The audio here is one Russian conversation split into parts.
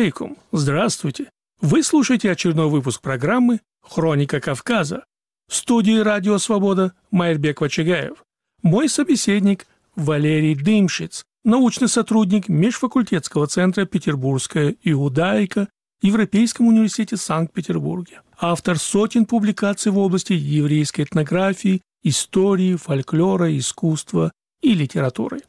алейкум! Здравствуйте! Вы слушаете очередной выпуск программы «Хроника Кавказа». В студии «Радио Свобода» Майербек Вачагаев. Мой собеседник Валерий Дымшиц, научный сотрудник Межфакультетского центра «Петербургская иудаика» Европейском университете Санкт-Петербурге. Автор сотен публикаций в области еврейской этнографии, истории, фольклора, искусства и литературы.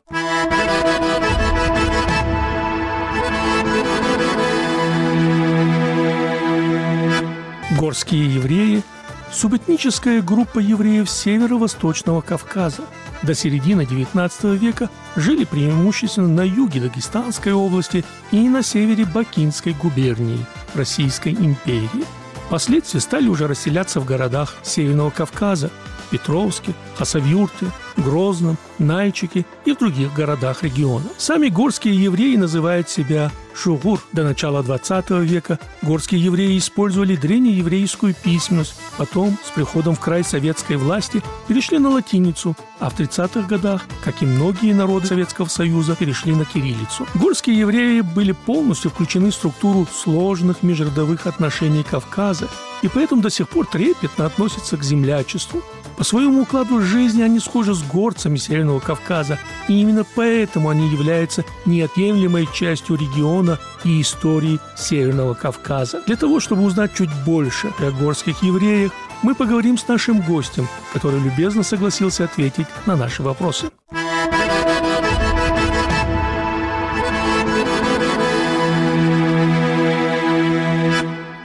Горские евреи – субэтническая группа евреев северо-восточного Кавказа. До середины XIX века жили преимущественно на юге Дагестанской области и на севере Бакинской губернии Российской империи. Впоследствии стали уже расселяться в городах Северного Кавказа – Петровске, Хасавюрте, Грозном, Нальчике и в других городах региона. Сами горские евреи называют себя шугур. До начала 20 века горские евреи использовали древнееврейскую письменность, потом с приходом в край советской власти перешли на латиницу, а в 30-х годах, как и многие народы Советского Союза, перешли на кириллицу. Горские евреи были полностью включены в структуру сложных межродовых отношений Кавказа, и поэтому до сих пор трепетно относятся к землячеству. По своему укладу жизни они схожи с горцами Северного Кавказа, и именно поэтому они являются неотъемлемой частью региона и истории Северного Кавказа. Для того, чтобы узнать чуть больше о горских евреях, мы поговорим с нашим гостем, который любезно согласился ответить на наши вопросы.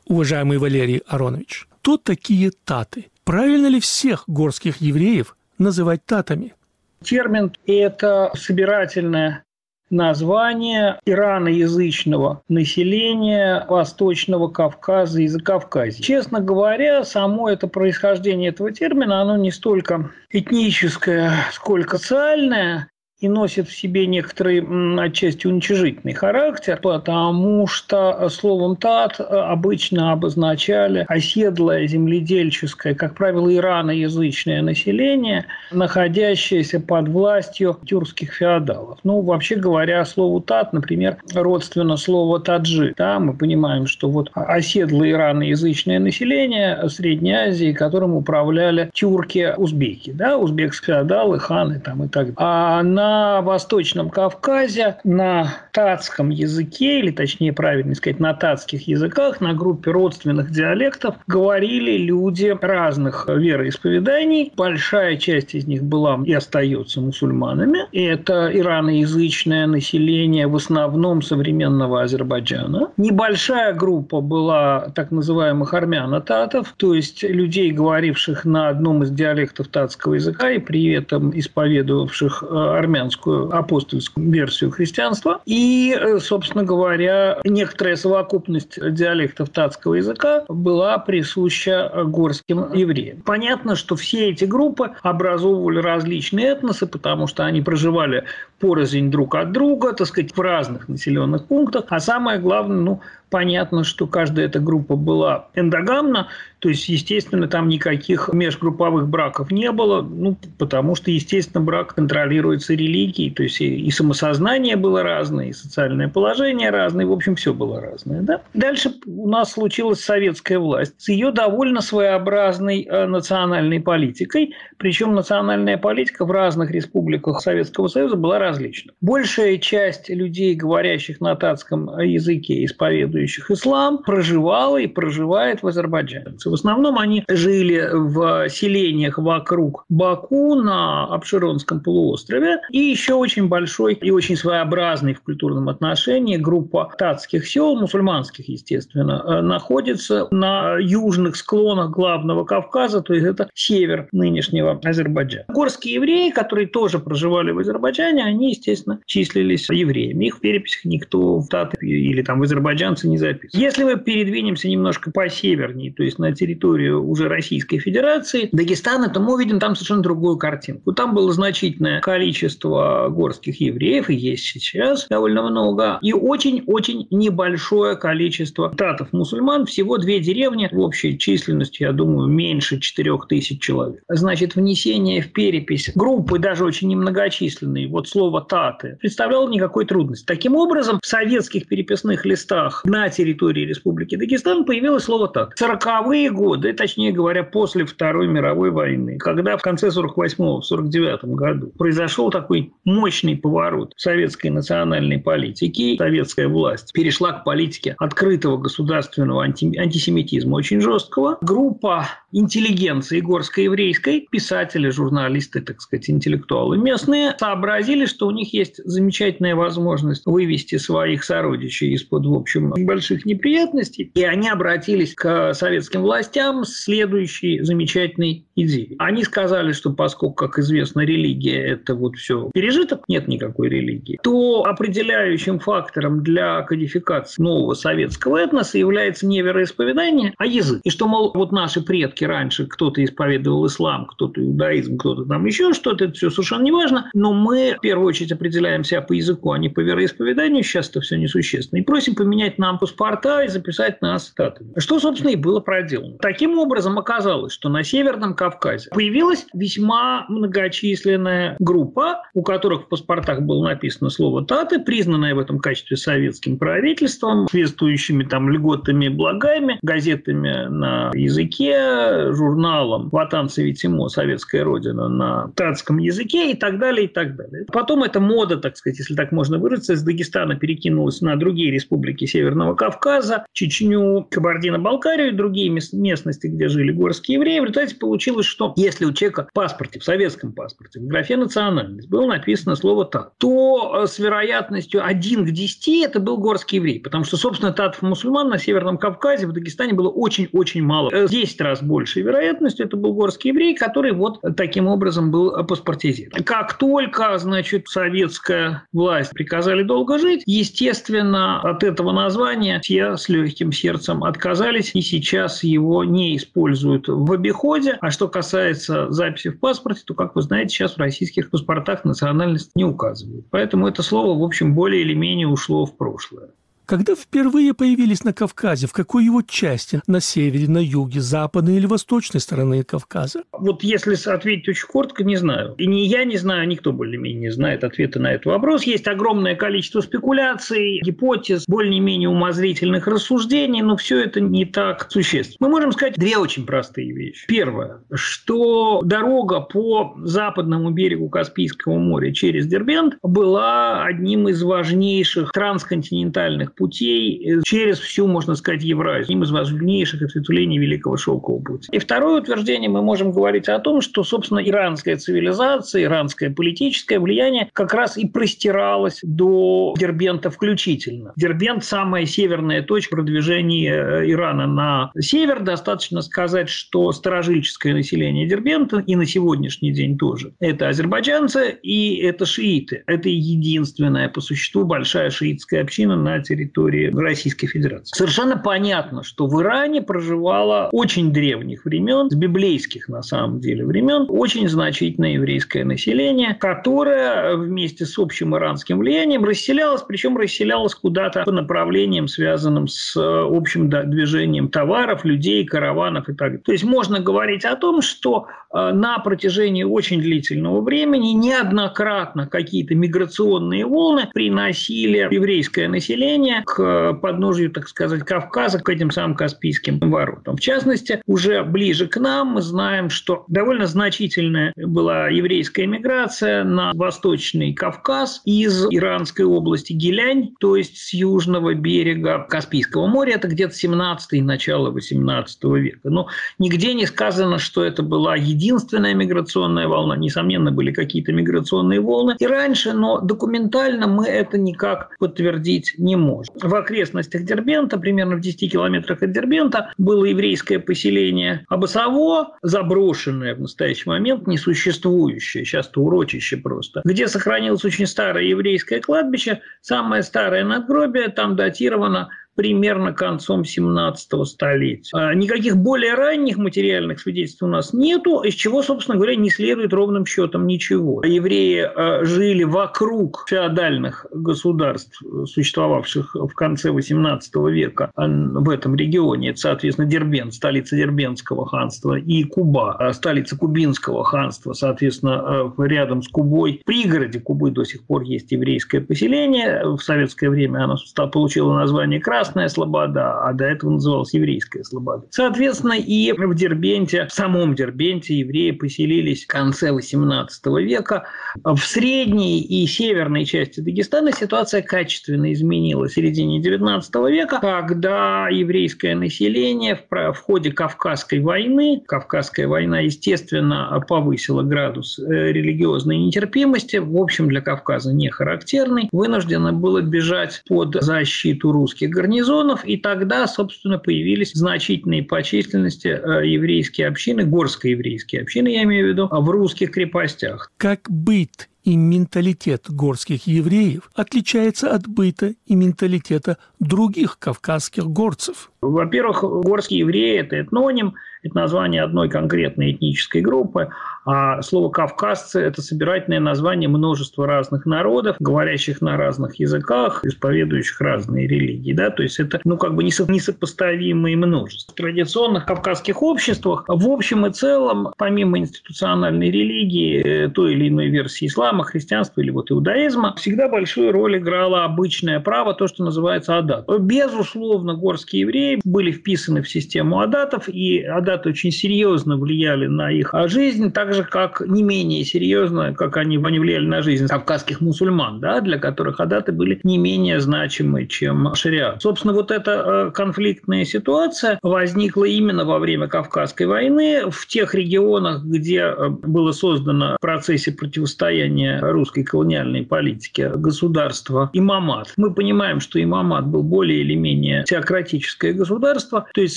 Уважаемый Валерий Аронович, кто такие таты? Правильно ли всех горских евреев называть татами? Термин – это собирательное название ираноязычного населения Восточного Кавказа и Закавказья. Честно говоря, само это происхождение этого термина, оно не столько этническое, сколько социальное и носит в себе некоторый отчасти уничижительный характер, потому что словом «тат» обычно обозначали оседлое земледельческое, как правило, ираноязычное население, находящееся под властью тюркских феодалов. Ну, вообще говоря, слову «тат», например, родственно слово «таджи». Да, мы понимаем, что вот оседлое ираноязычное население Средней Азии, которым управляли тюрки-узбеки, да, узбекские феодалы, ханы там и так далее. А на на Восточном Кавказе на татском языке, или точнее правильно сказать, на татских языках, на группе родственных диалектов говорили люди разных вероисповеданий. Большая часть из них была и остается мусульманами. Это ираноязычное население в основном современного Азербайджана. Небольшая группа была так называемых армяно-татов, то есть людей, говоривших на одном из диалектов татского языка и при этом исповедовавших э, армян армянскую апостольскую версию христианства. И, э, собственно говоря, некоторая совокупность диалектов татского языка была присуща горским евреям. Понятно, что все эти группы образовывали различные этносы, потому что они проживали порознь друг от друга, так сказать, в разных населенных пунктах. А самое главное, ну, понятно, что каждая эта группа была эндогамна, то есть, естественно, там никаких межгрупповых браков не было, ну, потому что, естественно, брак контролируется религией, то есть и, и самосознание было разное, и социальное положение разное, в общем, все было разное. Да? Дальше у нас случилась советская власть с ее довольно своеобразной э, национальной политикой, причем национальная политика в разных республиках Советского Союза была различна. Большая часть людей, говорящих на татском языке, исповедующих ислам, проживала и проживает в Азербайджане. В основном они жили в селениях вокруг Баку на Абширонском полуострове. И еще очень большой и очень своеобразный в культурном отношении группа татских сел, мусульманских, естественно, находится на южных склонах главного Кавказа, то есть это север нынешнего Азербайджана. Горские евреи, которые тоже проживали в Азербайджане, они, естественно, числились евреями. Их в переписях никто в Таты или там в азербайджанцы не записывал. Если мы передвинемся немножко по севернее, то есть на территорию уже Российской Федерации, Дагестана, то мы увидим там совершенно другую картинку. Там было значительное количество горских евреев, и есть сейчас довольно много, и очень-очень небольшое количество татов-мусульман, всего две деревни в общей численности, я думаю, меньше 4 тысяч человек. Значит, внесение в перепись группы, даже очень немногочисленные, вот слово «таты», представляло никакой трудности. Таким образом, в советских переписных листах на территории Республики Дагестан появилось слово «тат». Сороковые годы, точнее говоря, после Второй мировой войны, когда в конце 48-го, в 49 году произошел такой мощный поворот советской национальной политики, советская власть перешла к политике открытого государственного анти- антисемитизма очень жесткого. Группа интеллигенции горско-еврейской, писатели, журналисты, так сказать, интеллектуалы местные, сообразили, что у них есть замечательная возможность вывести своих сородичей из-под, в общем, больших неприятностей. И они обратились к советским властям с следующей замечательной идеей. Они сказали, что поскольку, как известно, религия – это вот все пережиток, нет никакой религии, то определяющим фактором для кодификации нового советского этноса является не вероисповедание, а язык. И что, мол, вот наши предки раньше, кто-то исповедовал ислам, кто-то иудаизм, кто-то там еще что-то, это все совершенно не важно, но мы в первую очередь определяем себя по языку, а не по вероисповеданию, сейчас это все несущественно, и просим поменять нам паспорта и записать нас статами. Что, собственно, и было проделано. Таким образом, оказалось, что на Северном Кавказе появилась весьма многочисленная группа, у которых в паспортах было написано слово «таты», признанное в этом качестве советским правительством, соответствующими там льготами и благами, газетами на языке, журналом «Ватан Савитимо. Советская Родина» на татском языке и так далее, и так далее. Потом эта мода, так сказать, если так можно выразиться, из Дагестана перекинулась на другие республики Северного Кавказа, Чечню, Кабардино-Балкарию и другие местности, где жили горские евреи. В результате получилось, что если у человека в паспорте, в советском паспорте, в графе «национальность» было написано слово «тат», то э, с вероятностью 1 к 10 это был горский еврей. Потому что, собственно, татов-мусульман на Северном Кавказе, в Дагестане было очень-очень мало. 10 раз большей вероятностью это был горский еврей, который вот таким образом был паспортизирован. Как только, значит, советская власть приказали долго жить, естественно, от этого названия все с легким сердцем отказались и сейчас его не используют в обиходе. А что касается записи в паспорте, то, как вы знаете, сейчас в российских паспортах национальность не указывают. Поэтому это слово, в общем, более или менее ушло в прошлое. Когда впервые появились на Кавказе, в какой его части? На севере, на юге, западной или восточной стороны Кавказа? Вот если ответить очень коротко, не знаю. И ни я не знаю, никто более-менее не знает ответа на этот вопрос. Есть огромное количество спекуляций, гипотез, более-менее умозрительных рассуждений, но все это не так существенно. Мы можем сказать две очень простые вещи. Первое, что дорога по западному берегу Каспийского моря через Дербент была одним из важнейших трансконтинентальных путей э, через всю, можно сказать, Евразию, одним из важнейших ответвлений Великого Шелкового пути. И второе утверждение, мы можем говорить о том, что, собственно, иранская цивилизация, иранское политическое влияние как раз и простиралось до Дербента включительно. Дербент – самая северная точка продвижения э, Ирана на север. Достаточно сказать, что старожильческое население Дербента и на сегодняшний день тоже – это азербайджанцы и это шииты. Это единственная по существу большая шиитская община на территории территории Российской Федерации. Совершенно понятно, что в Иране проживало очень древних времен, с библейских на самом деле времен, очень значительное еврейское население, которое вместе с общим иранским влиянием расселялось, причем расселялось куда-то по направлениям, связанным с э, общим движением товаров, людей, караванов и так далее. То есть можно говорить о том, что э, на протяжении очень длительного времени неоднократно какие-то миграционные волны приносили еврейское население к подножию, так сказать, Кавказа, к этим самым Каспийским воротам. В частности, уже ближе к нам мы знаем, что довольно значительная была еврейская миграция на Восточный Кавказ из Иранской области Гилянь, то есть с южного берега Каспийского моря. Это где-то 17 и начало 18 века. Но нигде не сказано, что это была единственная миграционная волна. Несомненно, были какие-то миграционные волны и раньше, но документально мы это никак подтвердить не можем в окрестностях Дербента, примерно в 10 километрах от Дербента, было еврейское поселение Абасово, заброшенное в настоящий момент, несуществующее, сейчас-то урочище просто, где сохранилось очень старое еврейское кладбище, самое старое надгробие, там датировано примерно концом 17 столетия. А никаких более ранних материальных свидетельств у нас нету, из чего, собственно говоря, не следует ровным счетом ничего. Евреи а, жили вокруг феодальных государств, существовавших в конце 18 века а, в этом регионе. Это, соответственно, Дербент, столица Дербентского ханства, и Куба, столица Кубинского ханства. Соответственно, рядом с Кубой, в пригороде Кубы до сих пор есть еврейское поселение. В советское время оно получило название Крас частная слобода, а до этого называлась еврейская слобода. Соответственно, и в Дербенте, в самом Дербенте евреи поселились в конце XVIII века. В средней и северной части Дагестана ситуация качественно изменилась в середине XIX века, когда еврейское население в ходе Кавказской войны, Кавказская война, естественно, повысила градус э, религиозной нетерпимости, в общем, для Кавказа не характерный, вынуждено было бежать под защиту русских гарнизонов, и тогда, собственно, появились значительные по численности э, еврейские общины, горско-еврейские общины, я имею в виду, в русских крепостях. Как быт и менталитет горских евреев отличается от быта и менталитета других кавказских горцев. Во-первых, горские евреи – это этноним, это название одной конкретной этнической группы, а слово «кавказцы» – это собирательное название множества разных народов, говорящих на разных языках, исповедующих разные религии. Да? То есть это ну, как бы несопоставимые множество. В традиционных кавказских обществах в общем и целом, помимо институциональной религии, э, той или иной версии ислама, христианства или вот иудаизма, всегда большую роль играло обычное право, то, что называется адат. Безусловно, горские евреи были вписаны в систему адатов, и адаты очень серьезно влияли на их жизнь, также же, как не менее серьезно, как они, они влияли на жизнь кавказских мусульман, да, для которых адаты были не менее значимы, чем шариат. Собственно, вот эта э, конфликтная ситуация возникла именно во время Кавказской войны в тех регионах, где э, было создано в процессе противостояния русской колониальной политики государство имамат. Мы понимаем, что имамат был более или менее теократическое государство, то есть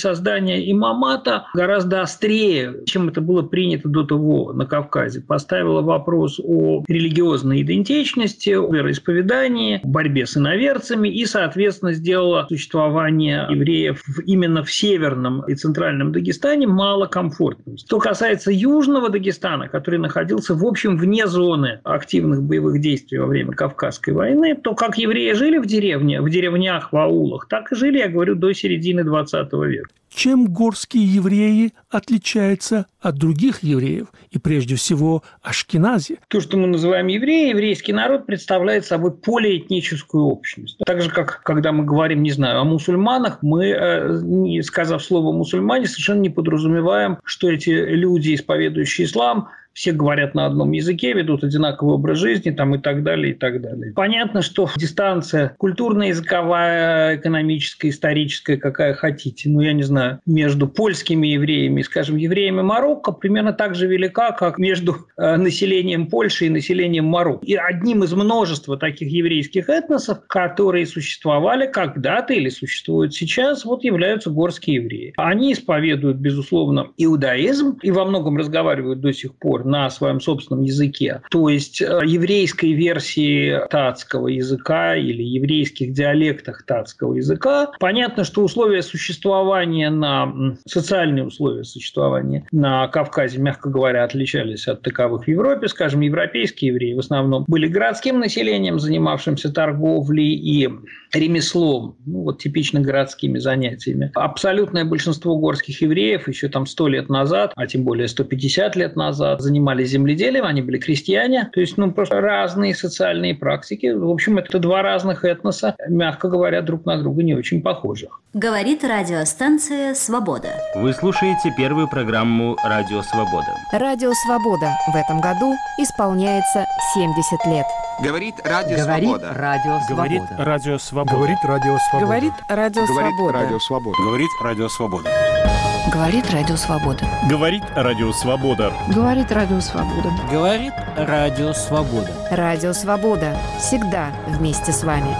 создание имамата гораздо острее, чем это было принято до того на Кавказе поставила вопрос о религиозной идентичности, о вероисповедании, борьбе с иноверцами и, соответственно, сделала существование евреев именно в северном и центральном Дагестане малокомфортным. Что касается южного Дагестана, который находился, в общем, вне зоны активных боевых действий во время Кавказской войны, то как евреи жили в деревне, в деревнях, в аулах, так и жили, я говорю, до середины 20 века. Чем горские евреи отличаются от других евреев, и прежде всего Ашкенази? То, что мы называем евреи, еврейский народ представляет собой полиэтническую общность. Так же, как когда мы говорим, не знаю, о мусульманах, мы, э, сказав слово «мусульмане», совершенно не подразумеваем, что эти люди, исповедующие ислам, все говорят на одном языке, ведут одинаковый образ жизни там, и так далее, и так далее. Понятно, что дистанция культурная, языковая, экономическая, историческая, какая хотите, ну, я не знаю, между польскими евреями скажем, евреями Марокко примерно так же велика, как между э, населением Польши и населением Марокко. И одним из множества таких еврейских этносов, которые существовали когда-то или существуют сейчас, вот являются горские евреи. Они исповедуют, безусловно, иудаизм и во многом разговаривают до сих пор на своем собственном языке. То есть э, еврейской версии татского языка или еврейских диалектах татского языка. Понятно, что условия существования на социальные условия существования на Кавказе, мягко говоря, отличались от таковых в Европе. Скажем, европейские евреи в основном были городским населением, занимавшимся торговлей и ремеслом, ну, вот типично городскими занятиями. Абсолютное большинство горских евреев еще там 100 лет назад, а тем более 150 лет назад, занимались земледелием, они были крестьяне, то есть ну, просто разные социальные практики. В общем, это два разных этноса, мягко говоря, друг на друга не очень похожих. Говорит радиостанция «Свобода». Вы слушаете первую программу «Радио Свобода». «Радио Свобода» в этом году исполняется 70 лет. Говорит Радио Говорит Свобода. Радио Говорит Свобода. Радио Свобода. Говорит Радио Свобода. Говорит Радио Говорит Свобода. Радио Свобода. Говорит Радио Свобода. Говорит Радио Свобода. Говорит Радио Свобода. Говорит Радио Свобода. Говорит Радио Свобода. Радио Свобода. Всегда вместе с вами.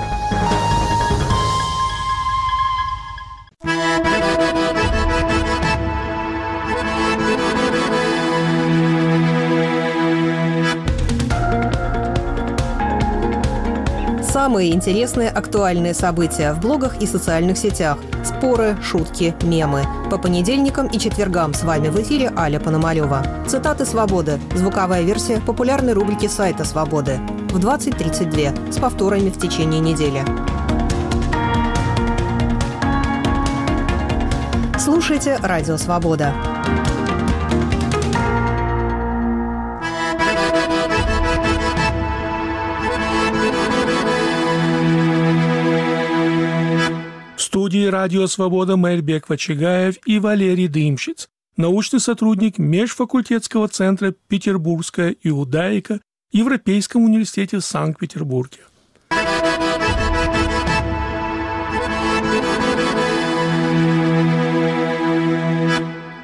Самые интересные актуальные события в блогах и социальных сетях. Споры, шутки, мемы. По понедельникам и четвергам с вами в эфире Аля Пономарева. Цитаты «Свободы» – звуковая версия популярной рубрики сайта «Свободы» в 20.32 с повторами в течение недели. Слушайте «Радио Свобода». Студии «Радио Свобода» Мэрбек Вачигаев и Валерий Дымщиц, научный сотрудник Межфакультетского центра «Петербургская иудаика» Европейском университете в Санкт-Петербурге.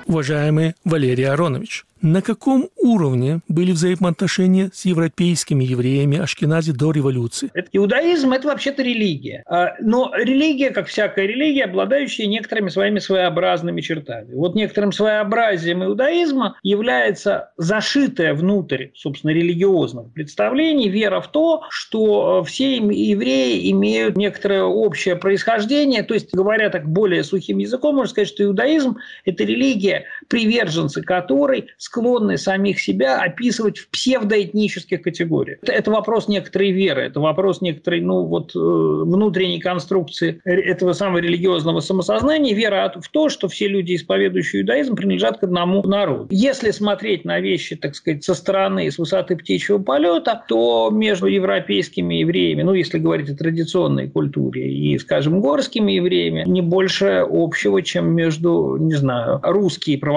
Уважаемый Валерий Аронович, на каком уровне были взаимоотношения с европейскими евреями Ашкенази до революции? Иудаизм – это вообще-то религия. А, но религия, как всякая религия, обладающая некоторыми своими своеобразными чертами. Вот некоторым своеобразием иудаизма является зашитая внутрь, собственно, религиозных представлений вера в то, что все евреи имеют некоторое общее происхождение. То есть, говоря так более сухим языком, можно сказать, что иудаизм – это религия, приверженцы которой склонны самих себя описывать в псевдоэтнических категориях. Это, это вопрос некоторой веры, это вопрос некоторой ну, вот, э, внутренней конструкции этого самого религиозного самосознания, вера в то, что все люди, исповедующие иудаизм, принадлежат к одному народу. Если смотреть на вещи, так сказать, со стороны, с высоты птичьего полета, то между европейскими евреями, ну, если говорить о традиционной культуре, и, скажем, горскими евреями, не больше общего, чем между, не знаю, русские православные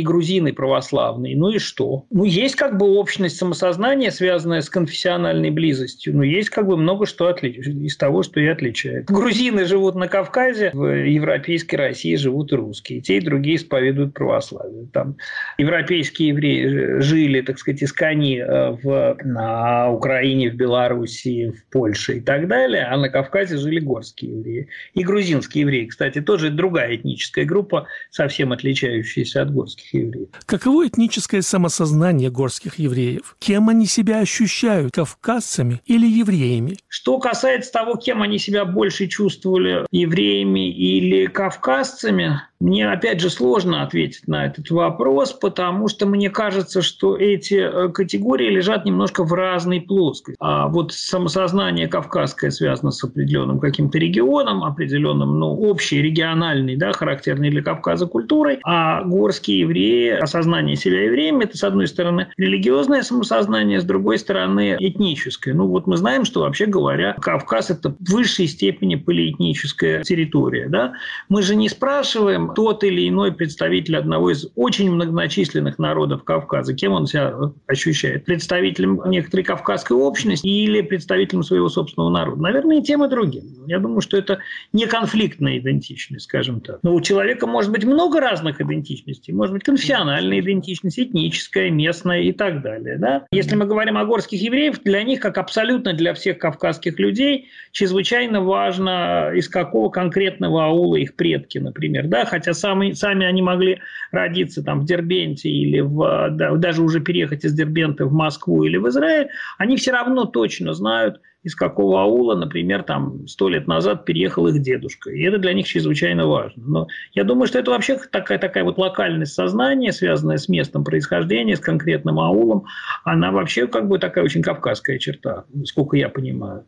и грузины православные. Ну и что? Ну, есть как бы общность самосознания, связанная с конфессиональной близостью. Но есть как бы много что отличает из того, что и отличает. Грузины живут на Кавказе, в европейской России живут русские. Те и другие исповедуют православие. Там европейские евреи жили, так сказать, искони э, в, на Украине, в Белоруссии, в Польше и так далее, а на Кавказе жили горские евреи. И грузинские евреи, кстати, тоже другая этническая группа, совсем отличающаяся от горских евреев. Каково этническое самосознание горских евреев? Кем они себя ощущают, кавказцами или евреями? Что касается того, кем они себя больше чувствовали, евреями или кавказцами, мне, опять же, сложно ответить на этот вопрос, потому что мне кажется, что эти э, категории лежат немножко в разной плоскости. А вот самосознание кавказское связано с определенным каким-то регионом, определенным, ну, общей, региональной, да, характерной для Кавказа культурой, а горские евреи, осознание себя евреями, это, с одной стороны, религиозное самосознание, с другой стороны, этническое. Ну, вот мы знаем, что, вообще говоря, Кавказ – это в высшей степени полиэтническая территория, да. Мы же не спрашиваем, тот или иной представитель одного из очень многочисленных народов Кавказа, кем он себя ощущает? Представителем некоторой кавказской общности или представителем своего собственного народа? Наверное, и тем, и другим. Я думаю, что это не конфликтная идентичность, скажем так. Но у человека может быть много разных идентичностей. Может быть конфессиональная идентичность, этническая, местная и так далее. Да? Если мы говорим о горских евреев, для них, как абсолютно для всех кавказских людей, чрезвычайно важно, из какого конкретного аула их предки, например. Да? Хотя сами, сами они могли родиться там в Дербенте или в, да, даже уже переехать из Дербента в Москву или в Израиль, они все равно точно знают, из какого аула, например, там сто лет назад переехал их дедушка. И это для них чрезвычайно важно. Но я думаю, что это вообще такая, такая вот локальность сознания, связанная с местом происхождения, с конкретным аулом, она вообще как бы такая очень кавказская черта, сколько я понимаю.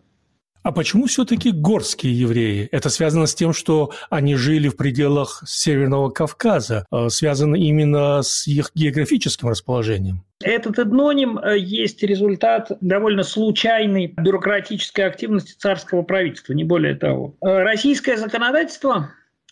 А почему все-таки горские евреи? Это связано с тем, что они жили в пределах Северного Кавказа, а связано именно с их географическим расположением? Этот этноним э, есть результат довольно случайной бюрократической активности царского правительства, не более того. Э, российское законодательство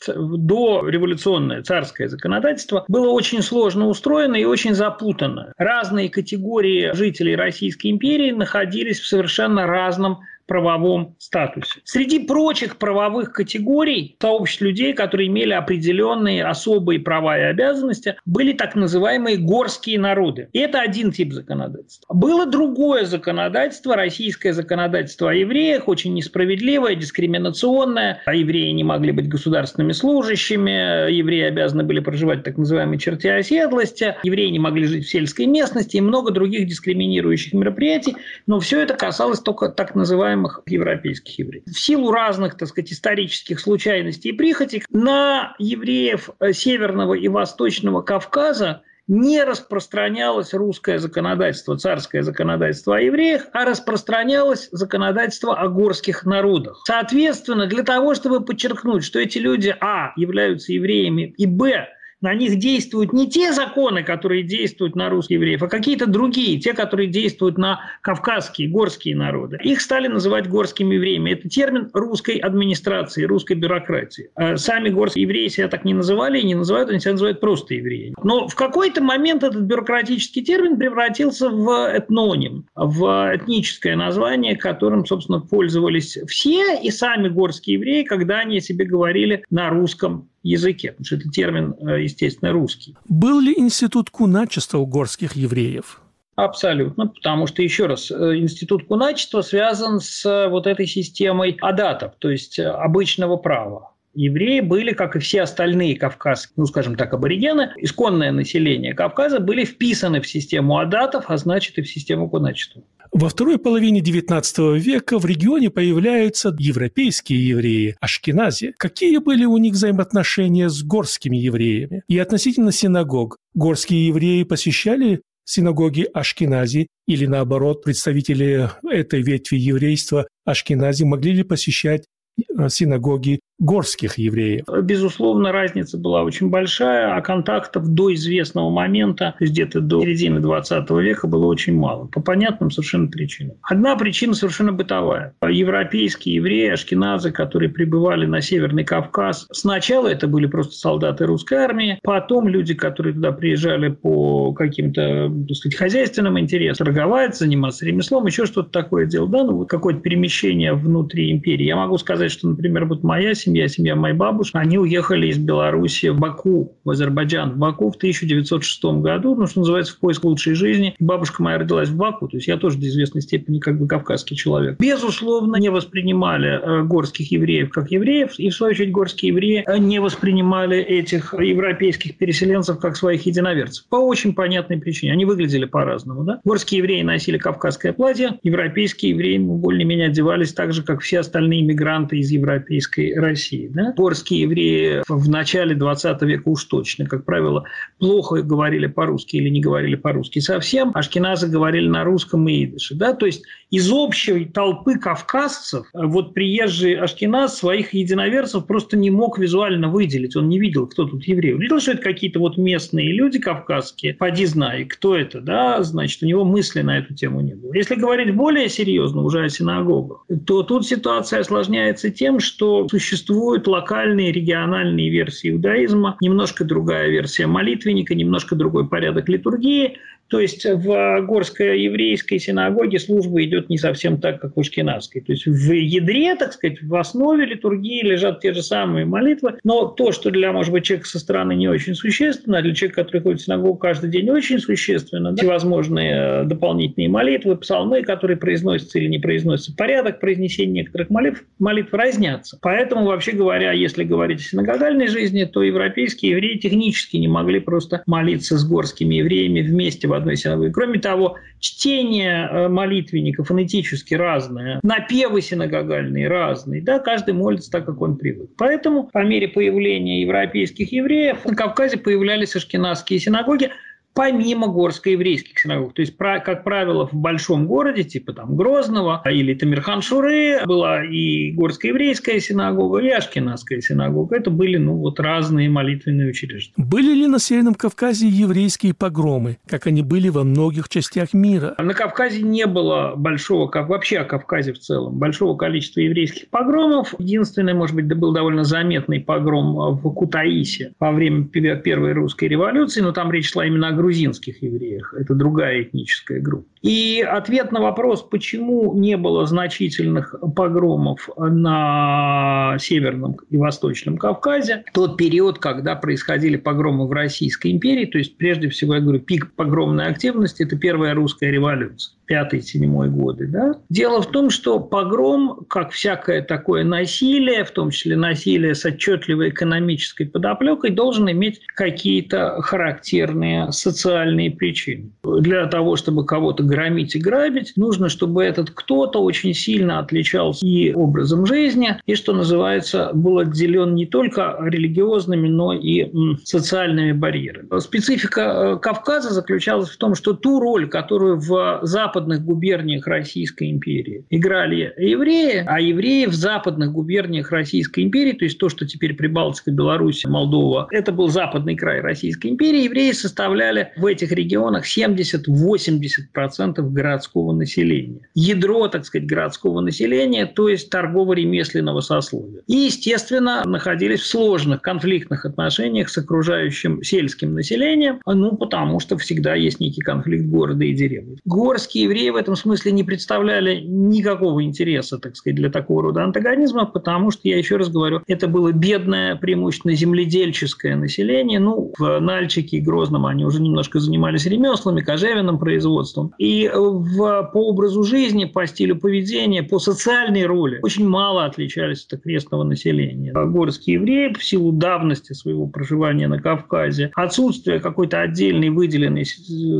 до революционное царское законодательство было очень сложно устроено и очень запутано. Разные категории жителей Российской империи находились в совершенно разном правовом статусе. Среди прочих правовых категорий сообществ людей, которые имели определенные особые права и обязанности, были так называемые горские народы. И это один тип законодательства. Было другое законодательство, российское законодательство о евреях, очень несправедливое, дискриминационное. А евреи не могли быть государственными служащими, евреи обязаны были проживать в так называемой черте оседлости, евреи не могли жить в сельской местности и много других дискриминирующих мероприятий. Но все это касалось только так называемых называемых европейских евреев. В силу разных, так сказать, исторических случайностей и прихотей на евреев э, Северного и Восточного Кавказа не распространялось русское законодательство, царское законодательство о евреях, а распространялось законодательство о горских народах. Соответственно, для того, чтобы подчеркнуть, что эти люди, а, являются евреями, и, б, на них действуют не те законы, которые действуют на русских евреев, а какие-то другие, те, которые действуют на кавказские, горские народы. Их стали называть горскими евреями. Это термин русской администрации, русской бюрократии. А сами горские евреи себя так не называли и не называют, они себя называют просто евреи. Но в какой-то момент этот бюрократический термин превратился в этноним, в этническое название, которым, собственно, пользовались все и сами горские евреи, когда они себе говорили на русском языке, потому что это термин, э, естественно, русский. Был ли институт куначества у горских евреев? Абсолютно, потому что, еще раз, э, институт куначества связан с э, вот этой системой адатов, то есть обычного права. Евреи были, как и все остальные кавказские, ну, скажем так, аборигены, исконное население Кавказа были вписаны в систему адатов, а значит и в систему куначества. Во второй половине XIX века в регионе появляются европейские евреи, ашкенази. Какие были у них взаимоотношения с горскими евреями? И относительно синагог. Горские евреи посещали синагоги Ашкенази или наоборот представители этой ветви еврейства Ашкенази могли ли посещать э, синагоги горских евреев? Безусловно, разница была очень большая, а контактов до известного момента, где-то до середины 20 века, было очень мало. По понятным совершенно причинам. Одна причина совершенно бытовая. Европейские евреи, ашкеназы, которые прибывали на Северный Кавказ, сначала это были просто солдаты русской армии, потом люди, которые туда приезжали по каким-то, так сказать, хозяйственным интересам, торговать, заниматься ремеслом, еще что-то такое делать, да, ну вот какое-то перемещение внутри империи. Я могу сказать, что, например, вот моя семья семья, семья моей бабушки, они уехали из Беларуси в Баку, в Азербайджан, в Баку в 1906 году, ну, что называется, в поиск лучшей жизни. Бабушка моя родилась в Баку, то есть я тоже до известной степени как бы кавказский человек. Безусловно, не воспринимали э, горских евреев как евреев, и в свою очередь горские евреи э, не воспринимали этих европейских переселенцев как своих единоверцев. По очень понятной причине. Они выглядели по-разному. Да? Горские евреи носили кавказское платье, европейские евреи более-менее одевались так же, как все остальные мигранты из европейской России. России. Да? Горские евреи в начале 20 века уж точно, как правило, плохо говорили по-русски или не говорили по-русски совсем. Ашкеназы говорили на русском и идыше. Да? То есть из общей толпы кавказцев вот приезжий Ашкеназ своих единоверцев просто не мог визуально выделить. Он не видел, кто тут евреи. Он видел, что это какие-то вот местные люди кавказские. Поди знай, кто это, да, значит, у него мысли на эту тему не было. Если говорить более серьезно уже о синагогах, то тут ситуация осложняется тем, что существует существуют локальные, региональные версии иудаизма, немножко другая версия молитвенника, немножко другой порядок литургии – то есть в горской еврейской синагоге служба идет не совсем так, как в Ашкенадской. То есть в ядре, так сказать, в основе литургии лежат те же самые молитвы, но то, что для, может быть, человека со стороны не очень существенно, а для человека, который ходит в синагогу каждый день, очень существенно, да? всевозможные э, дополнительные молитвы, псалмы, которые произносятся или не произносятся, порядок произнесения некоторых молитв, молитв разнятся. Поэтому, вообще говоря, если говорить о синагогальной жизни, то европейские евреи технически не могли просто молиться с горскими евреями вместе в одной синагоге. Кроме того, чтение э, молитвенника фонетически разное, напевы синагогальные разные, да, каждый молится так, как он привык. Поэтому по мере появления европейских евреев на Кавказе появлялись ашкенадские синагоги, помимо горско-еврейских синагог. То есть, как правило, в большом городе, типа там Грозного или Тамирхан-Шуры, была и горско-еврейская синагога, и Ашкенадская синагога. Это были, ну, вот разные молитвенные учреждения. Были ли на Северном Кавказе еврейские погромы, как они были во многих частях мира? На Кавказе не было большого, как вообще о Кавказе в целом, большого количества еврейских погромов. Единственный, может быть, был довольно заметный погром в Кутаисе во время Первой русской революции, но там речь шла именно о грузинских евреях. Это другая этническая группа. И ответ на вопрос, почему не было значительных погромов на Северном и Восточном Кавказе, тот период, когда происходили погромы в Российской империи, то есть прежде всего, я говорю, пик погромной активности – это первая русская революция пятый-седьмой годы. Да? Дело в том, что погром, как всякое такое насилие, в том числе насилие с отчетливой экономической подоплекой, должен иметь какие-то характерные социальные причины. Для того, чтобы кого-то громить и грабить, нужно, чтобы этот кто-то очень сильно отличался и образом жизни, и, что называется, был отделен не только религиозными, но и социальными барьерами. Специфика э, Кавказа заключалась в том, что ту роль, которую в западных губерниях Российской империи играли евреи, а евреи в западных губерниях Российской империи, то есть то, что теперь Прибалтика, Беларусь, Молдова, это был западный край Российской империи, евреи составляли в этих регионах 70-80% городского населения. Ядро, так сказать, городского населения, то есть торгово-ремесленного сословия. И, естественно, находились в сложных конфликтных отношениях с окружающим сельским населением, ну, потому что всегда есть некий конфликт города и деревни. Горские евреи в этом смысле не представляли никакого интереса, так сказать, для такого рода антагонизма, потому что, я еще раз говорю, это было бедное, преимущественно земледельческое население. Ну, в Нальчике и Грозном они уже немножко занимались ремеслами, кожевенным производством. И в, по образу жизни, по стилю поведения, по социальной роли очень мало отличались от окрестного населения. Горские евреи в силу давности своего проживания на Кавказе, отсутствие какой-то отдельной выделенной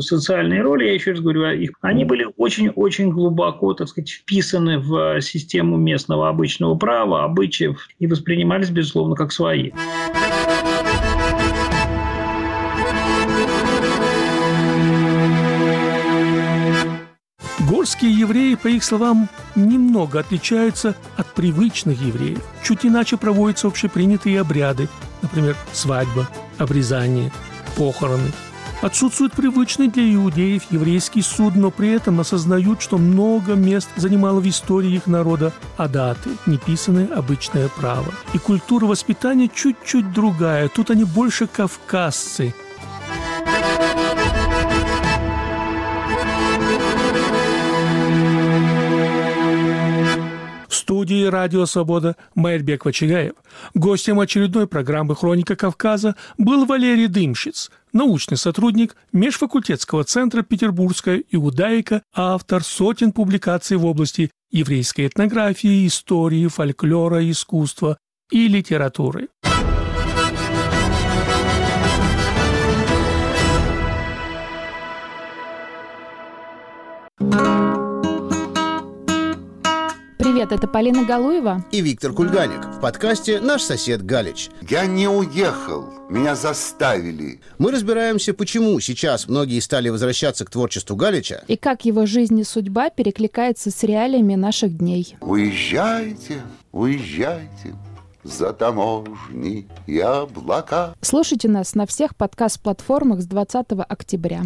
социальной роли, я еще раз говорю, их, они были очень-очень глубоко, так сказать, вписаны в систему местного обычного права, обычаев и воспринимались, безусловно, как свои. Горские евреи, по их словам, немного отличаются от привычных евреев. Чуть иначе проводятся общепринятые обряды, например, свадьба, обрезание, похороны. Отсутствует привычный для иудеев еврейский суд, но при этом осознают, что много мест занимало в истории их народа адаты, неписанное обычное право. И культура воспитания чуть-чуть другая. Тут они больше кавказцы, студии «Радио Свобода» Майербек Вачигаев. Гостем очередной программы «Хроника Кавказа» был Валерий Дымщиц, научный сотрудник Межфакультетского центра «Петербургская иудаика», автор сотен публикаций в области еврейской этнографии, истории, фольклора, искусства и литературы. Привет, это Полина Галуева и Виктор Кульганик в подкасте «Наш сосед Галич». Я не уехал, меня заставили. Мы разбираемся, почему сейчас многие стали возвращаться к творчеству Галича и как его жизнь и судьба перекликается с реалиями наших дней. Уезжайте, уезжайте за таможни и облака. Слушайте нас на всех подкаст-платформах с 20 октября.